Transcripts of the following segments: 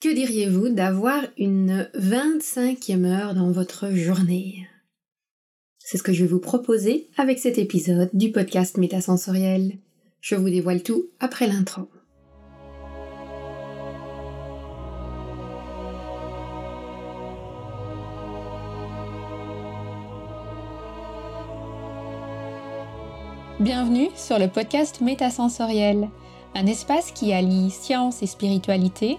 Que diriez-vous d'avoir une 25e heure dans votre journée? C'est ce que je vais vous proposer avec cet épisode du podcast Métasensoriel. Je vous dévoile tout après l'intro. Bienvenue sur le podcast Métasensoriel, un espace qui allie science et spiritualité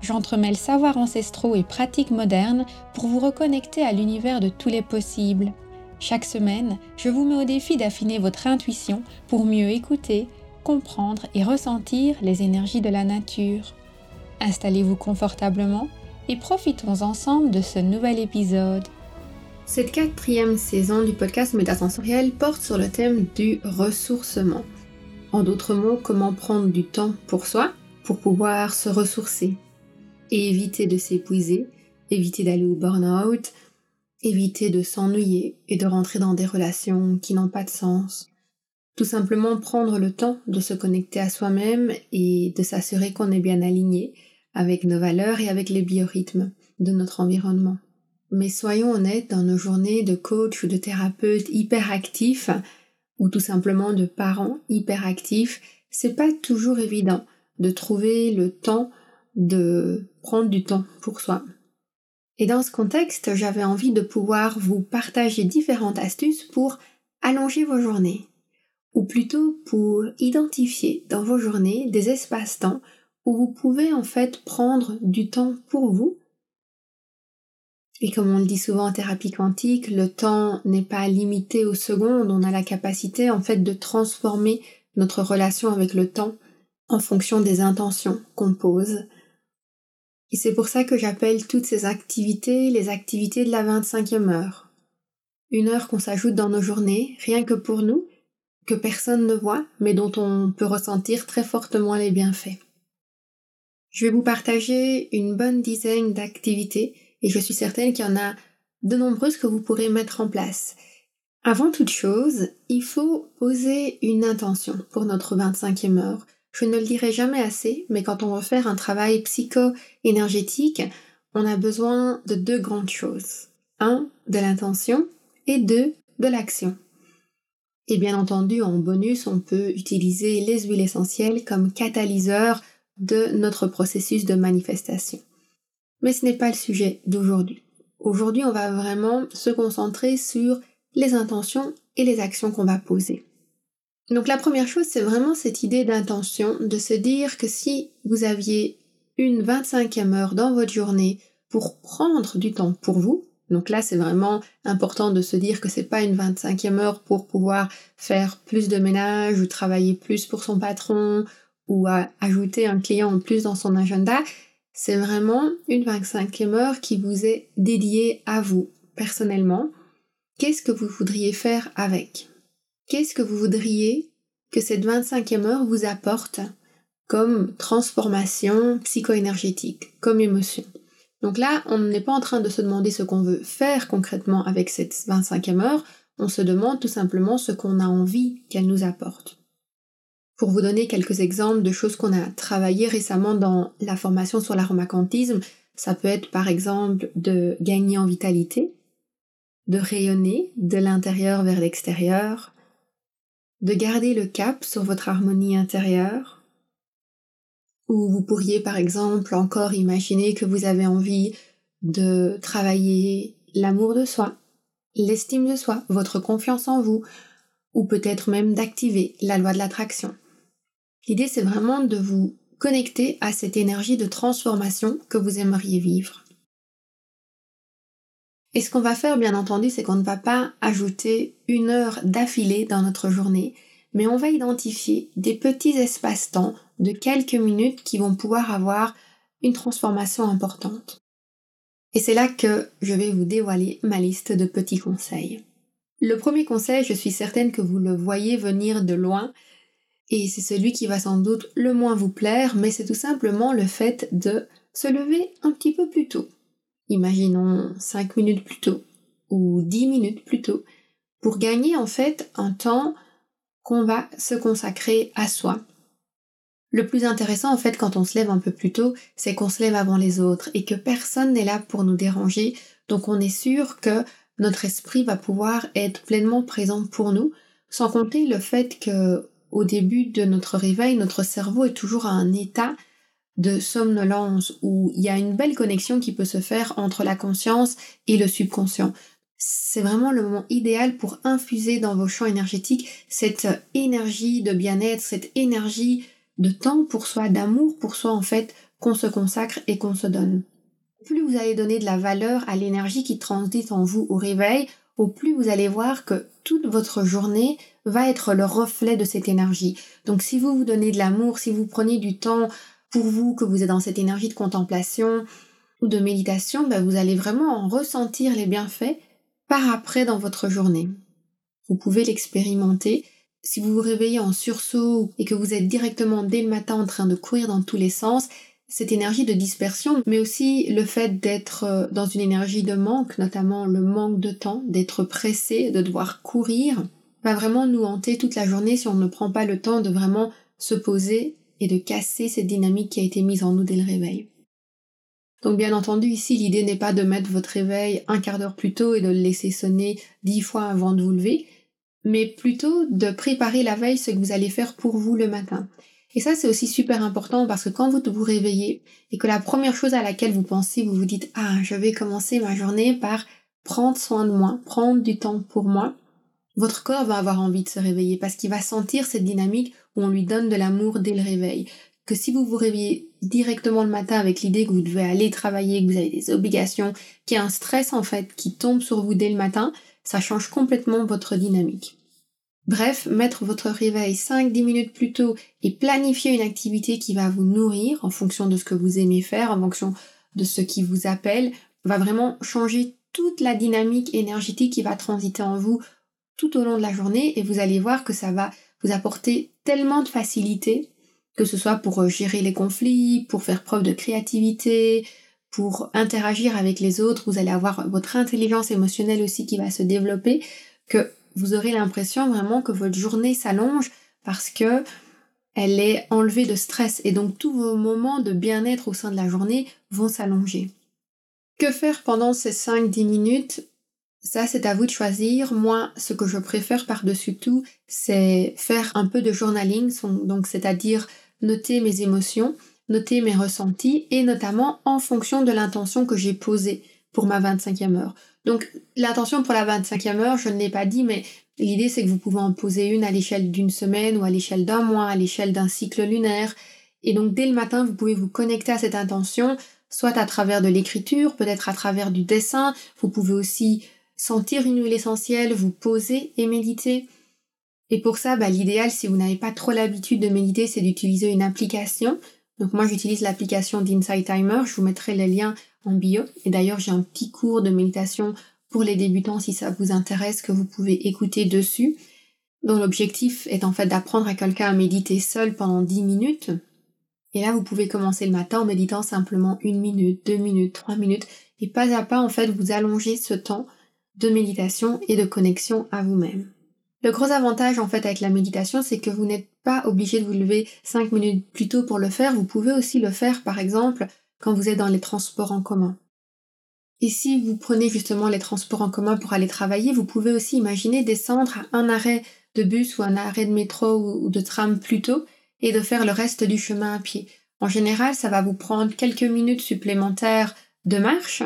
j'entremêle savoirs ancestraux et pratiques modernes pour vous reconnecter à l'univers de tous les possibles. Chaque semaine, je vous mets au défi d'affiner votre intuition pour mieux écouter, comprendre et ressentir les énergies de la nature. Installez-vous confortablement et profitons ensemble de ce nouvel épisode. Cette quatrième saison du podcast Métasensoriel porte sur le thème du ressourcement. En d'autres mots, comment prendre du temps pour soi pour pouvoir se ressourcer, et éviter de s'épuiser, éviter d'aller au burn-out, éviter de s'ennuyer et de rentrer dans des relations qui n'ont pas de sens. Tout simplement prendre le temps de se connecter à soi-même et de s'assurer qu'on est bien aligné avec nos valeurs et avec les biorhythmes de notre environnement. Mais soyons honnêtes, dans nos journées de coach ou de thérapeute hyperactifs, ou tout simplement de parents hyperactifs, c'est pas toujours évident de trouver le temps de prendre du temps pour soi. Et dans ce contexte, j'avais envie de pouvoir vous partager différentes astuces pour allonger vos journées, ou plutôt pour identifier dans vos journées des espaces-temps où vous pouvez en fait prendre du temps pour vous. Et comme on le dit souvent en thérapie quantique, le temps n'est pas limité aux secondes, on a la capacité en fait de transformer notre relation avec le temps en fonction des intentions qu'on pose et c'est pour ça que j'appelle toutes ces activités les activités de la 25e heure. Une heure qu'on s'ajoute dans nos journées, rien que pour nous, que personne ne voit, mais dont on peut ressentir très fortement les bienfaits. Je vais vous partager une bonne dizaine d'activités et je suis certaine qu'il y en a de nombreuses que vous pourrez mettre en place. Avant toute chose, il faut poser une intention pour notre 25e heure je ne le dirai jamais assez, mais quand on veut faire un travail psycho-énergétique, on a besoin de deux grandes choses. Un, de l'intention et deux, de l'action. Et bien entendu, en bonus, on peut utiliser les huiles essentielles comme catalyseur de notre processus de manifestation. Mais ce n'est pas le sujet d'aujourd'hui. Aujourd'hui, on va vraiment se concentrer sur les intentions et les actions qu'on va poser. Donc la première chose, c'est vraiment cette idée d'intention, de se dire que si vous aviez une 25e heure dans votre journée pour prendre du temps pour vous, donc là c'est vraiment important de se dire que c'est pas une 25e heure pour pouvoir faire plus de ménage ou travailler plus pour son patron ou ajouter un client en plus dans son agenda, c'est vraiment une 25e heure qui vous est dédiée à vous personnellement. Qu'est-ce que vous voudriez faire avec? Qu'est-ce que vous voudriez que cette 25e heure vous apporte comme transformation psycho-énergétique, comme émotion? Donc là, on n'est pas en train de se demander ce qu'on veut faire concrètement avec cette 25e heure, on se demande tout simplement ce qu'on a envie qu'elle nous apporte. Pour vous donner quelques exemples de choses qu'on a travaillées récemment dans la formation sur l'aromacantisme, ça peut être par exemple de gagner en vitalité, de rayonner de l'intérieur vers l'extérieur, de garder le cap sur votre harmonie intérieure, ou vous pourriez par exemple encore imaginer que vous avez envie de travailler l'amour de soi, l'estime de soi, votre confiance en vous, ou peut-être même d'activer la loi de l'attraction? L'idée c'est vraiment de vous connecter à cette énergie de transformation que vous aimeriez vivre. Et ce qu'on va faire, bien entendu, c'est qu'on ne va pas ajouter une heure d'affilée dans notre journée, mais on va identifier des petits espaces-temps de quelques minutes qui vont pouvoir avoir une transformation importante. Et c'est là que je vais vous dévoiler ma liste de petits conseils. Le premier conseil, je suis certaine que vous le voyez venir de loin, et c'est celui qui va sans doute le moins vous plaire, mais c'est tout simplement le fait de se lever un petit peu plus tôt. Imaginons 5 minutes plus tôt ou 10 minutes plus tôt pour gagner en fait un temps qu'on va se consacrer à soi. Le plus intéressant en fait quand on se lève un peu plus tôt, c'est qu'on se lève avant les autres et que personne n'est là pour nous déranger, donc on est sûr que notre esprit va pouvoir être pleinement présent pour nous, sans compter le fait que au début de notre réveil, notre cerveau est toujours à un état de somnolence où il y a une belle connexion qui peut se faire entre la conscience et le subconscient. C'est vraiment le moment idéal pour infuser dans vos champs énergétiques cette énergie de bien-être, cette énergie de temps pour soi, d'amour pour soi en fait, qu'on se consacre et qu'on se donne. Plus vous allez donner de la valeur à l'énergie qui transite en vous au réveil, au plus vous allez voir que toute votre journée va être le reflet de cette énergie. Donc si vous vous donnez de l'amour, si vous prenez du temps pour vous, que vous êtes dans cette énergie de contemplation ou de méditation, ben vous allez vraiment en ressentir les bienfaits par après dans votre journée. Vous pouvez l'expérimenter. Si vous vous réveillez en sursaut et que vous êtes directement dès le matin en train de courir dans tous les sens, cette énergie de dispersion, mais aussi le fait d'être euh, dans une énergie de manque, notamment le manque de temps, d'être pressé, de devoir courir, va vraiment nous hanter toute la journée si on ne prend pas le temps de vraiment se poser et de casser cette dynamique qui a été mise en nous dès le réveil. Donc bien entendu, ici, l'idée n'est pas de mettre votre réveil un quart d'heure plus tôt et de le laisser sonner dix fois avant de vous lever, mais plutôt de préparer la veille ce que vous allez faire pour vous le matin. Et ça, c'est aussi super important parce que quand vous vous réveillez et que la première chose à laquelle vous pensez, vous vous dites, ah, je vais commencer ma journée par prendre soin de moi, prendre du temps pour moi, votre corps va avoir envie de se réveiller parce qu'il va sentir cette dynamique on lui donne de l'amour dès le réveil. Que si vous vous réveillez directement le matin avec l'idée que vous devez aller travailler, que vous avez des obligations, qu'il y a un stress en fait qui tombe sur vous dès le matin, ça change complètement votre dynamique. Bref, mettre votre réveil 5-10 minutes plus tôt et planifier une activité qui va vous nourrir en fonction de ce que vous aimez faire, en fonction de ce qui vous appelle, va vraiment changer toute la dynamique énergétique qui va transiter en vous tout au long de la journée et vous allez voir que ça va vous apporter tellement de facilité, que ce soit pour euh, gérer les conflits, pour faire preuve de créativité, pour interagir avec les autres, vous allez avoir votre intelligence émotionnelle aussi qui va se développer, que vous aurez l'impression vraiment que votre journée s'allonge parce que elle est enlevée de stress et donc tous vos moments de bien-être au sein de la journée vont s'allonger. Que faire pendant ces 5-10 minutes ça, c'est à vous de choisir. Moi, ce que je préfère par-dessus tout, c'est faire un peu de journaling, donc c'est-à-dire noter mes émotions, noter mes ressentis, et notamment en fonction de l'intention que j'ai posée pour ma 25e heure. Donc, l'intention pour la 25e heure, je ne l'ai pas dit, mais l'idée, c'est que vous pouvez en poser une à l'échelle d'une semaine ou à l'échelle d'un mois, à l'échelle d'un cycle lunaire. Et donc, dès le matin, vous pouvez vous connecter à cette intention, soit à travers de l'écriture, peut-être à travers du dessin. Vous pouvez aussi sentir une huile essentielle, vous poser et méditer. Et pour ça, bah, l'idéal, si vous n'avez pas trop l'habitude de méditer, c'est d'utiliser une application. Donc moi, j'utilise l'application d'Insight Timer. Je vous mettrai le lien en bio. Et d'ailleurs, j'ai un petit cours de méditation pour les débutants si ça vous intéresse que vous pouvez écouter dessus. dont l'objectif est en fait d'apprendre à quelqu'un à méditer seul pendant 10 minutes. Et là, vous pouvez commencer le matin en méditant simplement une minute, deux minutes, trois minutes, et pas à pas, en fait, vous allongez ce temps de méditation et de connexion à vous-même. Le gros avantage en fait avec la méditation, c'est que vous n'êtes pas obligé de vous lever 5 minutes plus tôt pour le faire, vous pouvez aussi le faire par exemple quand vous êtes dans les transports en commun. Et si vous prenez justement les transports en commun pour aller travailler, vous pouvez aussi imaginer descendre à un arrêt de bus ou un arrêt de métro ou de tram plus tôt et de faire le reste du chemin à pied. En général, ça va vous prendre quelques minutes supplémentaires de marche,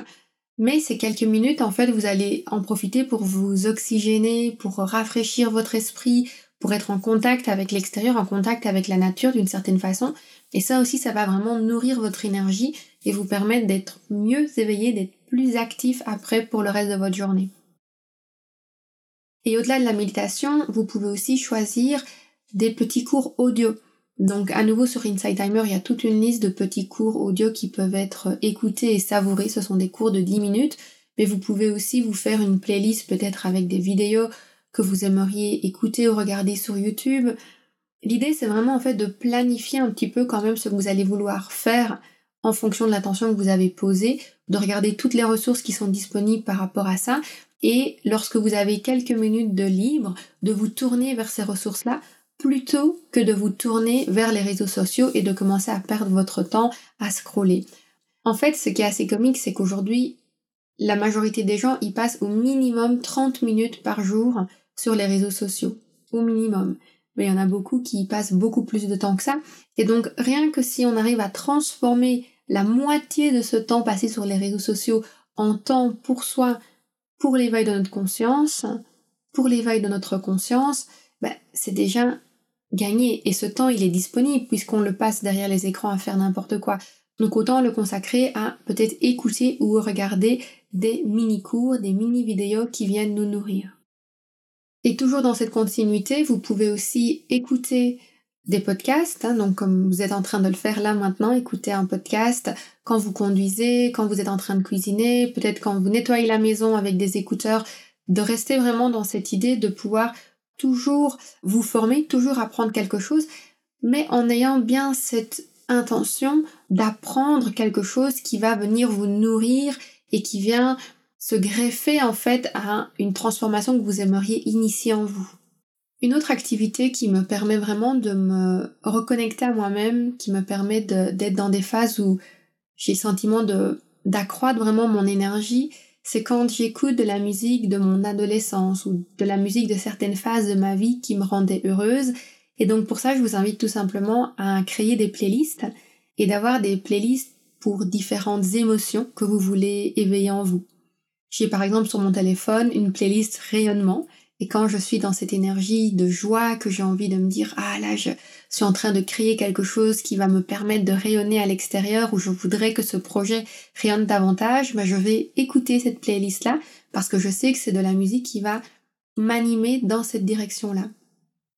mais ces quelques minutes, en fait, vous allez en profiter pour vous oxygéner, pour rafraîchir votre esprit, pour être en contact avec l'extérieur, en contact avec la nature d'une certaine façon. Et ça aussi, ça va vraiment nourrir votre énergie et vous permettre d'être mieux éveillé, d'être plus actif après pour le reste de votre journée. Et au-delà de la méditation, vous pouvez aussi choisir des petits cours audio. Donc à nouveau sur Inside Timer, il y a toute une liste de petits cours audio qui peuvent être écoutés et savourés. Ce sont des cours de 10 minutes, mais vous pouvez aussi vous faire une playlist peut-être avec des vidéos que vous aimeriez écouter ou regarder sur YouTube. L'idée c'est vraiment en fait de planifier un petit peu quand même ce que vous allez vouloir faire en fonction de l'attention que vous avez posée, de regarder toutes les ressources qui sont disponibles par rapport à ça, et lorsque vous avez quelques minutes de libre, de vous tourner vers ces ressources-là plutôt que de vous tourner vers les réseaux sociaux et de commencer à perdre votre temps à scroller. En fait, ce qui est assez comique, c'est qu'aujourd'hui, la majorité des gens y passent au minimum 30 minutes par jour sur les réseaux sociaux. Au minimum. Mais il y en a beaucoup qui y passent beaucoup plus de temps que ça. Et donc, rien que si on arrive à transformer la moitié de ce temps passé sur les réseaux sociaux en temps pour soi, pour l'éveil de notre conscience, pour l'éveil de notre conscience, ben, c'est déjà gagné. Et ce temps, il est disponible puisqu'on le passe derrière les écrans à faire n'importe quoi. Donc autant le consacrer à peut-être écouter ou regarder des mini-cours, des mini-vidéos qui viennent nous nourrir. Et toujours dans cette continuité, vous pouvez aussi écouter des podcasts, hein, donc comme vous êtes en train de le faire là maintenant, écouter un podcast quand vous conduisez, quand vous êtes en train de cuisiner, peut-être quand vous nettoyez la maison avec des écouteurs, de rester vraiment dans cette idée de pouvoir toujours vous former, toujours apprendre quelque chose, mais en ayant bien cette intention d'apprendre quelque chose qui va venir vous nourrir et qui vient se greffer en fait à une transformation que vous aimeriez initier en vous. Une autre activité qui me permet vraiment de me reconnecter à moi-même, qui me permet d'être dans des phases où j'ai le sentiment d'accroître vraiment mon énergie, c'est quand j'écoute de la musique de mon adolescence ou de la musique de certaines phases de ma vie qui me rendaient heureuse. Et donc pour ça, je vous invite tout simplement à créer des playlists et d'avoir des playlists pour différentes émotions que vous voulez éveiller en vous. J'ai par exemple sur mon téléphone une playlist rayonnement et quand je suis dans cette énergie de joie que j'ai envie de me dire ah là je suis en train de créer quelque chose qui va me permettre de rayonner à l'extérieur ou je voudrais que ce projet rayonne davantage, bah je vais écouter cette playlist là parce que je sais que c'est de la musique qui va m'animer dans cette direction là.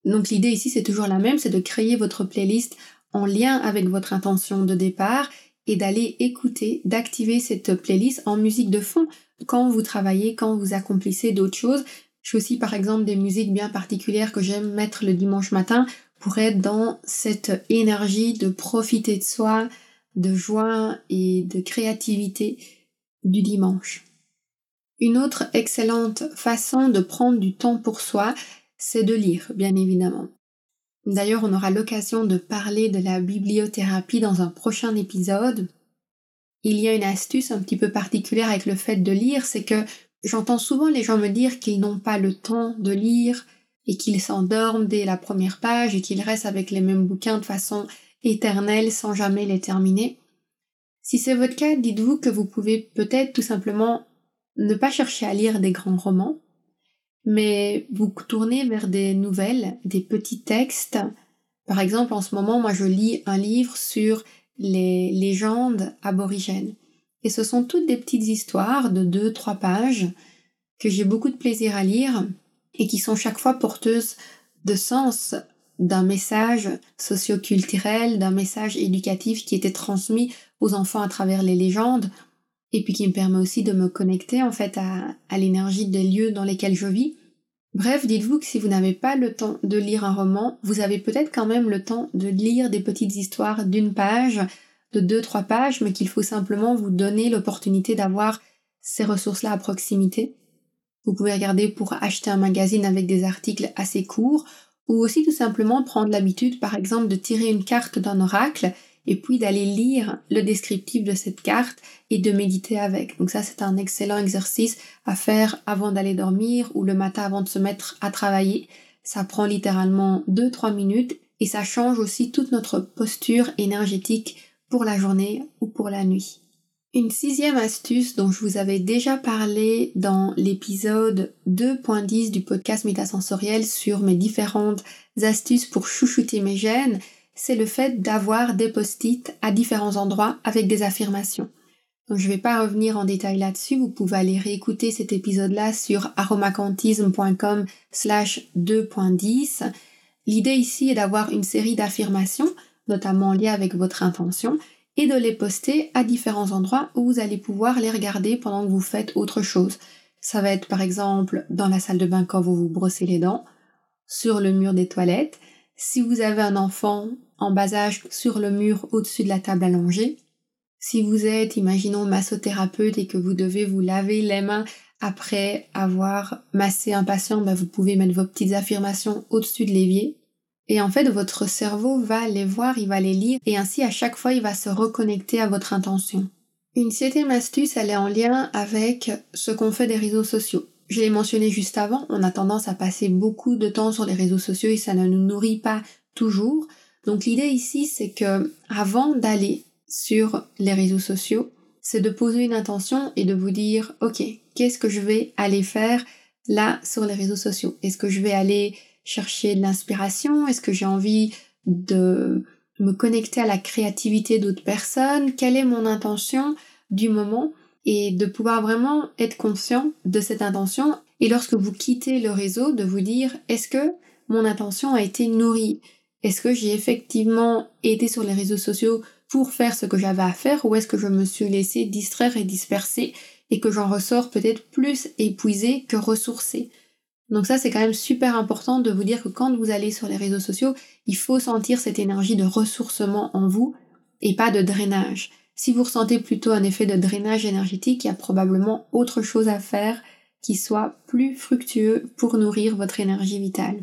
Donc l'idée ici c'est toujours la même, c'est de créer votre playlist en lien avec votre intention de départ et d'aller écouter, d'activer cette playlist en musique de fond. Quand vous travaillez, quand vous accomplissez d'autres choses, j'ai aussi par exemple des musiques bien particulières que j'aime mettre le dimanche matin pour être dans cette énergie de profiter de soi, de joie et de créativité du dimanche. Une autre excellente façon de prendre du temps pour soi, c'est de lire, bien évidemment. D'ailleurs, on aura l'occasion de parler de la bibliothérapie dans un prochain épisode. Il y a une astuce un petit peu particulière avec le fait de lire, c'est que J'entends souvent les gens me dire qu'ils n'ont pas le temps de lire et qu'ils s'endorment dès la première page et qu'ils restent avec les mêmes bouquins de façon éternelle sans jamais les terminer. Si c'est votre cas, dites-vous que vous pouvez peut-être tout simplement ne pas chercher à lire des grands romans, mais vous tourner vers des nouvelles, des petits textes. Par exemple, en ce moment, moi je lis un livre sur les légendes aborigènes. Et ce sont toutes des petites histoires de deux, trois pages que j'ai beaucoup de plaisir à lire et qui sont chaque fois porteuses de sens d'un message socioculturel, d'un message éducatif qui était transmis aux enfants à travers les légendes et puis qui me permet aussi de me connecter en fait à, à l'énergie des lieux dans lesquels je vis. Bref, dites-vous que si vous n'avez pas le temps de lire un roman, vous avez peut-être quand même le temps de lire des petites histoires d'une page de deux, trois pages, mais qu'il faut simplement vous donner l'opportunité d'avoir ces ressources-là à proximité. Vous pouvez regarder pour acheter un magazine avec des articles assez courts, ou aussi tout simplement prendre l'habitude, par exemple, de tirer une carte d'un oracle et puis d'aller lire le descriptif de cette carte et de méditer avec. Donc ça, c'est un excellent exercice à faire avant d'aller dormir ou le matin avant de se mettre à travailler. Ça prend littéralement 2-3 minutes et ça change aussi toute notre posture énergétique pour la journée ou pour la nuit. Une sixième astuce dont je vous avais déjà parlé dans l'épisode 2.10 du podcast métasensoriel sur mes différentes astuces pour chouchouter mes gènes, c'est le fait d'avoir des post-it à différents endroits avec des affirmations. Je ne vais pas revenir en détail là-dessus, vous pouvez aller réécouter cet épisode-là sur aromacantisme.com slash 2.10 L'idée ici est d'avoir une série d'affirmations, notamment liées avec votre intention, et de les poster à différents endroits où vous allez pouvoir les regarder pendant que vous faites autre chose. Ça va être par exemple dans la salle de bain quand vous vous brossez les dents, sur le mur des toilettes, si vous avez un enfant en bas âge sur le mur au-dessus de la table allongée, si vous êtes, imaginons, massothérapeute et que vous devez vous laver les mains après avoir massé un patient, ben vous pouvez mettre vos petites affirmations au-dessus de l'évier. Et en fait, votre cerveau va les voir, il va les lire, et ainsi à chaque fois, il va se reconnecter à votre intention. Une septième astuce, elle est en lien avec ce qu'on fait des réseaux sociaux. Je l'ai mentionné juste avant, on a tendance à passer beaucoup de temps sur les réseaux sociaux et ça ne nous nourrit pas toujours. Donc l'idée ici, c'est que avant d'aller sur les réseaux sociaux, c'est de poser une intention et de vous dire, ok, qu'est-ce que je vais aller faire là sur les réseaux sociaux? Est-ce que je vais aller chercher de l'inspiration? Est-ce que j'ai envie de me connecter à la créativité d'autres personnes? Quelle est mon intention du moment? Et de pouvoir vraiment être conscient de cette intention. Et lorsque vous quittez le réseau, de vous dire, est-ce que mon intention a été nourrie? Est-ce que j'ai effectivement été sur les réseaux sociaux pour faire ce que j'avais à faire? Ou est-ce que je me suis laissé distraire et disperser et que j'en ressors peut-être plus épuisé que ressourcé. Donc ça c'est quand même super important de vous dire que quand vous allez sur les réseaux sociaux, il faut sentir cette énergie de ressourcement en vous et pas de drainage. Si vous ressentez plutôt un effet de drainage énergétique, il y a probablement autre chose à faire qui soit plus fructueux pour nourrir votre énergie vitale.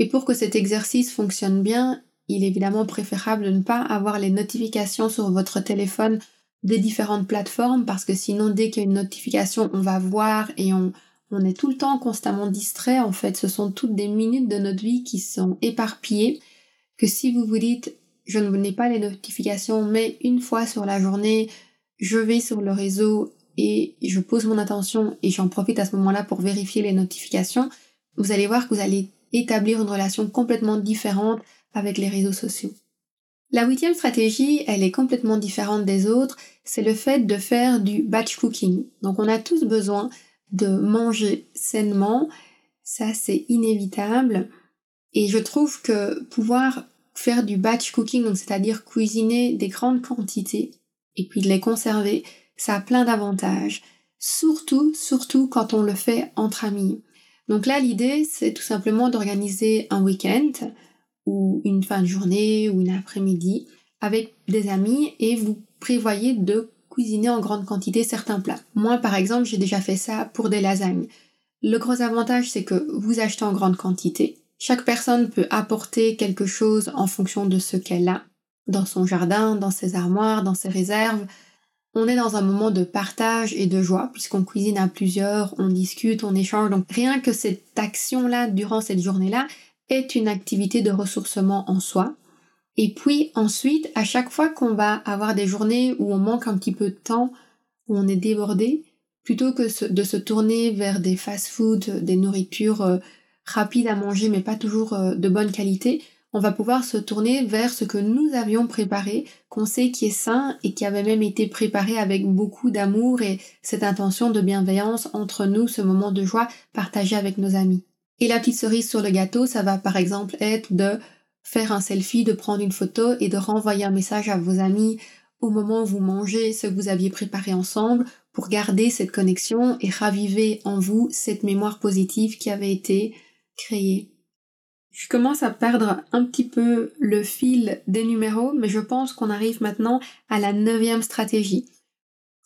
Et pour que cet exercice fonctionne bien, il est évidemment préférable de ne pas avoir les notifications sur votre téléphone des différentes plateformes parce que sinon dès qu'il y a une notification on va voir et on, on est tout le temps constamment distrait en fait ce sont toutes des minutes de notre vie qui sont éparpillées que si vous vous dites je ne n'ai pas les notifications mais une fois sur la journée je vais sur le réseau et je pose mon attention et j'en profite à ce moment-là pour vérifier les notifications vous allez voir que vous allez établir une relation complètement différente avec les réseaux sociaux. La huitième stratégie, elle est complètement différente des autres, c'est le fait de faire du batch cooking. Donc on a tous besoin de manger sainement, ça c'est inévitable. Et je trouve que pouvoir faire du batch cooking, donc c'est-à-dire cuisiner des grandes quantités et puis de les conserver, ça a plein d'avantages. Surtout, surtout quand on le fait entre amis. Donc là, l'idée, c'est tout simplement d'organiser un week-end ou une fin de journée ou une après-midi avec des amis et vous prévoyez de cuisiner en grande quantité certains plats. Moi par exemple j'ai déjà fait ça pour des lasagnes. Le gros avantage c'est que vous achetez en grande quantité. Chaque personne peut apporter quelque chose en fonction de ce qu'elle a dans son jardin, dans ses armoires, dans ses réserves. On est dans un moment de partage et de joie puisqu'on cuisine à plusieurs, on discute, on échange. Donc rien que cette action-là durant cette journée-là, est une activité de ressourcement en soi. Et puis ensuite, à chaque fois qu'on va avoir des journées où on manque un petit peu de temps, où on est débordé, plutôt que de se tourner vers des fast-foods, des nourritures euh, rapides à manger mais pas toujours euh, de bonne qualité, on va pouvoir se tourner vers ce que nous avions préparé, qu'on sait qui est sain et qui avait même été préparé avec beaucoup d'amour et cette intention de bienveillance entre nous, ce moment de joie partagé avec nos amis. Et la petite cerise sur le gâteau, ça va par exemple être de faire un selfie, de prendre une photo et de renvoyer un message à vos amis au moment où vous mangez ce que vous aviez préparé ensemble pour garder cette connexion et raviver en vous cette mémoire positive qui avait été créée. Je commence à perdre un petit peu le fil des numéros, mais je pense qu'on arrive maintenant à la neuvième stratégie.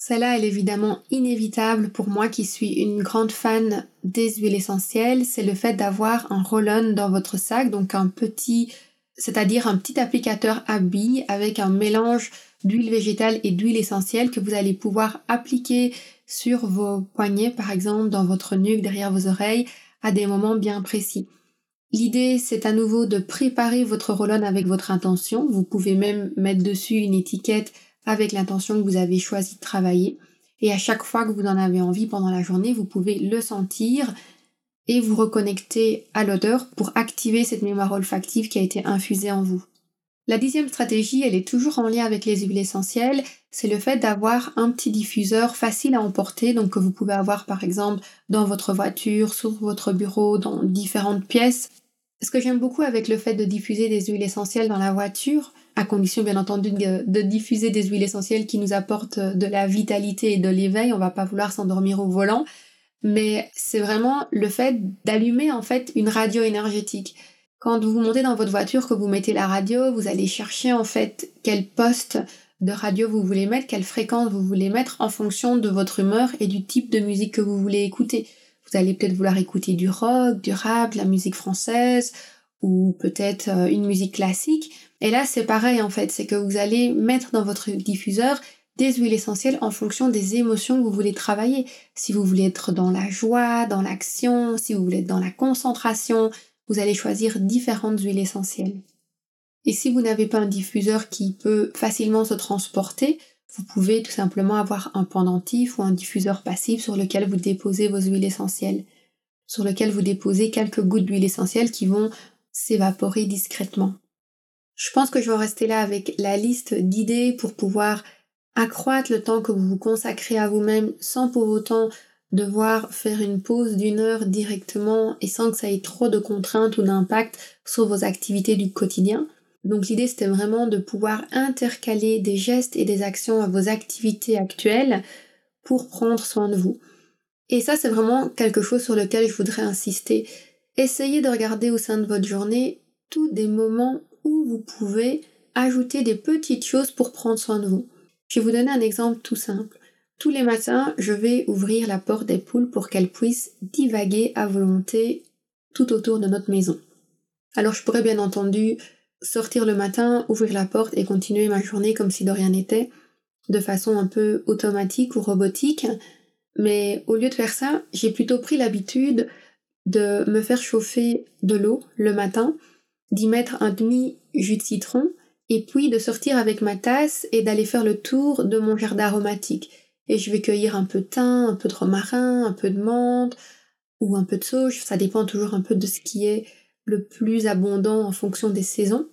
Celle-là, elle est évidemment inévitable pour moi qui suis une grande fan des huiles essentielles, c'est le fait d'avoir un roll-on dans votre sac, donc un petit, c'est-à-dire un petit applicateur à billes avec un mélange d'huile végétale et d'huile essentielle que vous allez pouvoir appliquer sur vos poignets, par exemple, dans votre nuque, derrière vos oreilles, à des moments bien précis. L'idée, c'est à nouveau de préparer votre roll-on avec votre intention. Vous pouvez même mettre dessus une étiquette avec l'intention que vous avez choisi de travailler. Et à chaque fois que vous en avez envie pendant la journée, vous pouvez le sentir et vous reconnecter à l'odeur pour activer cette mémoire olfactive qui a été infusée en vous. La dixième stratégie, elle est toujours en lien avec les huiles essentielles, c'est le fait d'avoir un petit diffuseur facile à emporter, donc que vous pouvez avoir par exemple dans votre voiture, sur votre bureau, dans différentes pièces. Ce que j'aime beaucoup avec le fait de diffuser des huiles essentielles dans la voiture, à condition bien entendu de, diffuser des huiles essentielles qui nous apportent de la vitalité et de l'éveil, on va pas vouloir s'endormir au volant, mais c'est vraiment le fait d'allumer en fait une radio énergétique. Quand vous montez dans votre voiture, que vous mettez la radio, vous allez chercher en fait quel poste de radio vous voulez mettre, quelle fréquence vous voulez mettre en fonction de votre humeur et du type de musique que vous voulez écouter. Vous allez peut-être vouloir écouter du rock, du rap, de la musique française ou peut-être euh, une musique classique. Et là, c'est pareil en fait, c'est que vous allez mettre dans votre diffuseur des huiles essentielles en fonction des émotions que vous voulez travailler. Si vous voulez être dans la joie, dans l'action, si vous voulez être dans la concentration, vous allez choisir différentes huiles essentielles. Et si vous n'avez pas un diffuseur qui peut facilement se transporter, vous pouvez tout simplement avoir un pendentif ou un diffuseur passif sur lequel vous déposez vos huiles essentielles, sur lequel vous déposez quelques gouttes d'huile essentielle qui vont s'évaporer discrètement. Je pense que je vais rester là avec la liste d'idées pour pouvoir accroître le temps que vous vous consacrez à vous-même sans pour autant devoir faire une pause d'une heure directement et sans que ça ait trop de contraintes ou d'impact sur vos activités du quotidien. Donc l'idée c'était vraiment de pouvoir intercaler des gestes et des actions à vos activités actuelles pour prendre soin de vous. Et ça c'est vraiment quelque chose sur lequel je voudrais insister. Essayez de regarder au sein de votre journée tous des moments où vous pouvez ajouter des petites choses pour prendre soin de vous. Je vais vous donner un exemple tout simple. Tous les matins, je vais ouvrir la porte des poules pour qu'elles puissent divaguer à volonté tout autour de notre maison. Alors je pourrais bien entendu sortir le matin, ouvrir la porte et continuer ma journée comme si de rien n'était, de façon un peu automatique ou robotique. Mais au lieu de faire ça, j'ai plutôt pris l'habitude de me faire chauffer de l'eau le matin, d'y mettre un demi jus de citron, et puis de sortir avec ma tasse et d'aller faire le tour de mon jardin aromatique. Et je vais cueillir un peu de thym, un peu de romarin, un peu de menthe, ou un peu de sauge, ça dépend toujours un peu de ce qui est le plus abondant en fonction des saisons.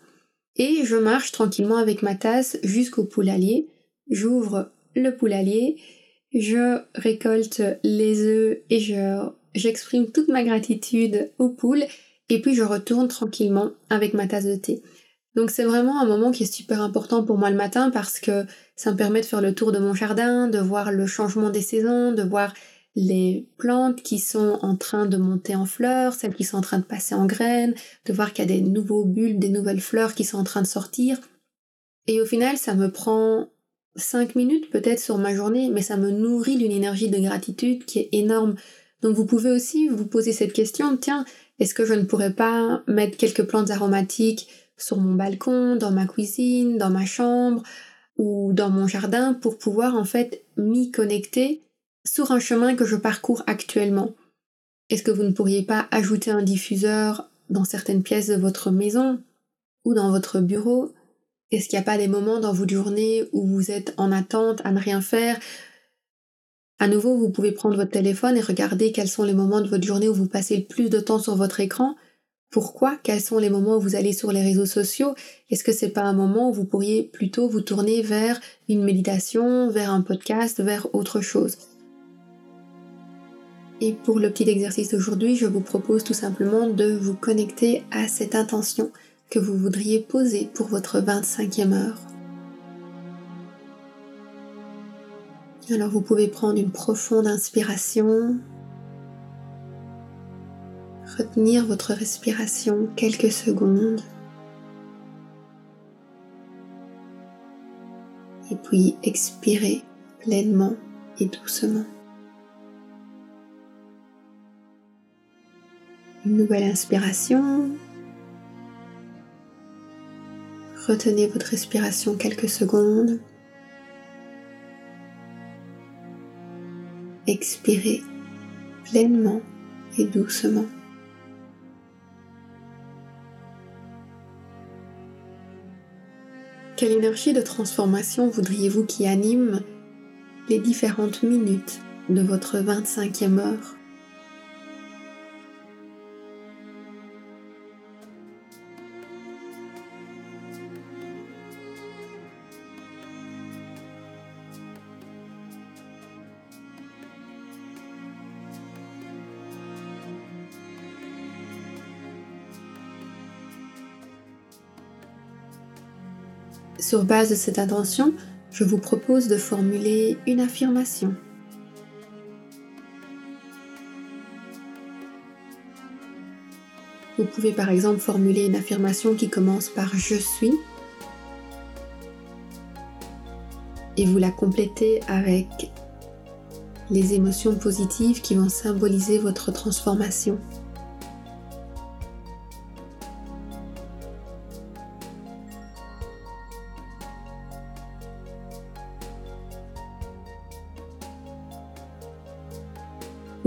Et je marche tranquillement avec ma tasse jusqu'au poulailler. J'ouvre le poulailler, je récolte les œufs et je, j'exprime toute ma gratitude aux poules et puis je retourne tranquillement avec ma tasse de thé. Donc c'est vraiment un moment qui est super important pour moi le matin parce que ça me permet de faire le tour de mon jardin, de voir le changement des saisons, de voir les plantes qui sont en train de monter en fleurs, celles qui sont en train de passer en graines, de voir qu'il y a des nouveaux bulbes, des nouvelles fleurs qui sont en train de sortir. Et au final, ça me prend cinq minutes peut-être sur ma journée, mais ça me nourrit d'une énergie de gratitude qui est énorme. Donc vous pouvez aussi vous poser cette question, tiens, est-ce que je ne pourrais pas mettre quelques plantes aromatiques sur mon balcon, dans ma cuisine, dans ma chambre ou dans mon jardin pour pouvoir en fait m'y connecter sur un chemin que je parcours actuellement? Est-ce que vous ne pourriez pas ajouter un diffuseur dans certaines pièces de votre maison ou dans votre bureau? Est-ce qu'il n'y a pas des moments dans votre journée où vous êtes en attente à ne rien faire À nouveau, vous pouvez prendre votre téléphone et regarder quels sont les moments de votre journée où vous passez le plus de temps sur votre écran. Pourquoi? Quels sont les moments où vous allez sur les réseaux sociaux? Est-ce que c'est pas un moment où vous pourriez plutôt vous tourner vers une méditation, vers un podcast, vers autre chose? Et pour le petit exercice d'aujourd'hui, je vous propose tout simplement de vous connecter à cette intention que vous voudriez poser pour votre 25e heure. Alors vous pouvez prendre une profonde inspiration, retenir votre respiration quelques secondes, et puis expirer pleinement et doucement. Une nouvelle inspiration. Retenez votre respiration quelques secondes. Expirez pleinement et doucement. Quelle énergie de transformation voudriez-vous qui anime les différentes minutes de votre 25e heure? Sur base de cette intention, je vous propose de formuler une affirmation. Vous pouvez par exemple formuler une affirmation qui commence par je suis et vous la complétez avec les émotions positives qui vont symboliser votre transformation.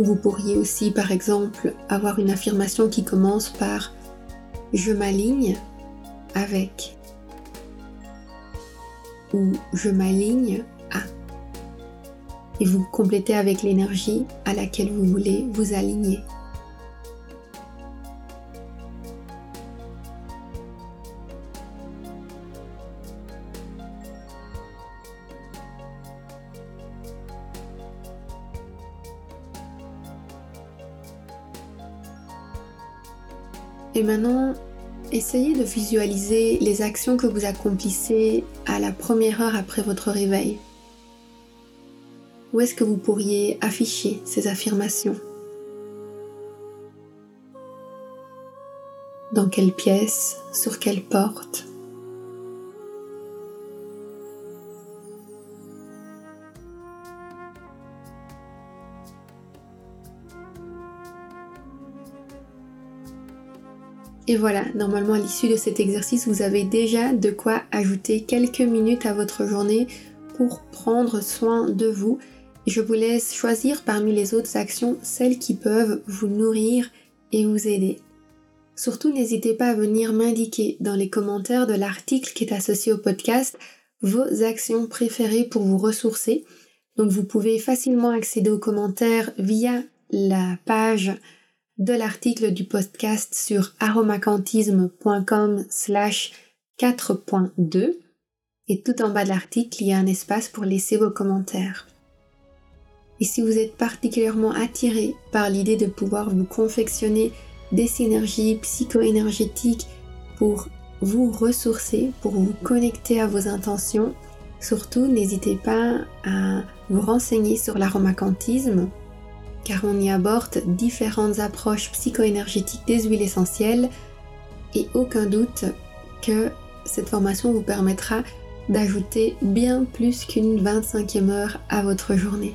Vous pourriez aussi, par exemple, avoir une affirmation qui commence par je m'aligne avec ou je m'aligne à. Et vous complétez avec l'énergie à laquelle vous voulez vous aligner. Et maintenant, essayez de visualiser les actions que vous accomplissez à la première heure après votre réveil. Où est-ce que vous pourriez afficher ces affirmations? Dans quelle pièce? Sur quelle porte? Et voilà, normalement à l'issue de cet exercice, vous avez déjà de quoi ajouter quelques minutes à votre journée pour prendre soin de vous. Je vous laisse choisir parmi les autres actions celles qui peuvent vous nourrir et vous aider. Surtout, n'hésitez pas à venir m'indiquer dans les commentaires de l'article qui est associé au podcast vos actions préférées pour vous ressourcer. Donc vous pouvez facilement accéder aux commentaires via la page de l'article du podcast sur aromacantisme.com slash 4.2 et tout en bas de l'article, il y a un espace pour laisser vos commentaires. Et si vous êtes particulièrement attiré par l'idée de pouvoir vous confectionner des synergies psycho-énergétiques pour vous ressourcer, pour vous connecter à vos intentions, surtout n'hésitez pas à vous renseigner sur l'aromacantisme car on y aborde différentes approches psycho-énergétiques des huiles essentielles et aucun doute que cette formation vous permettra d'ajouter bien plus qu'une 25e heure à votre journée.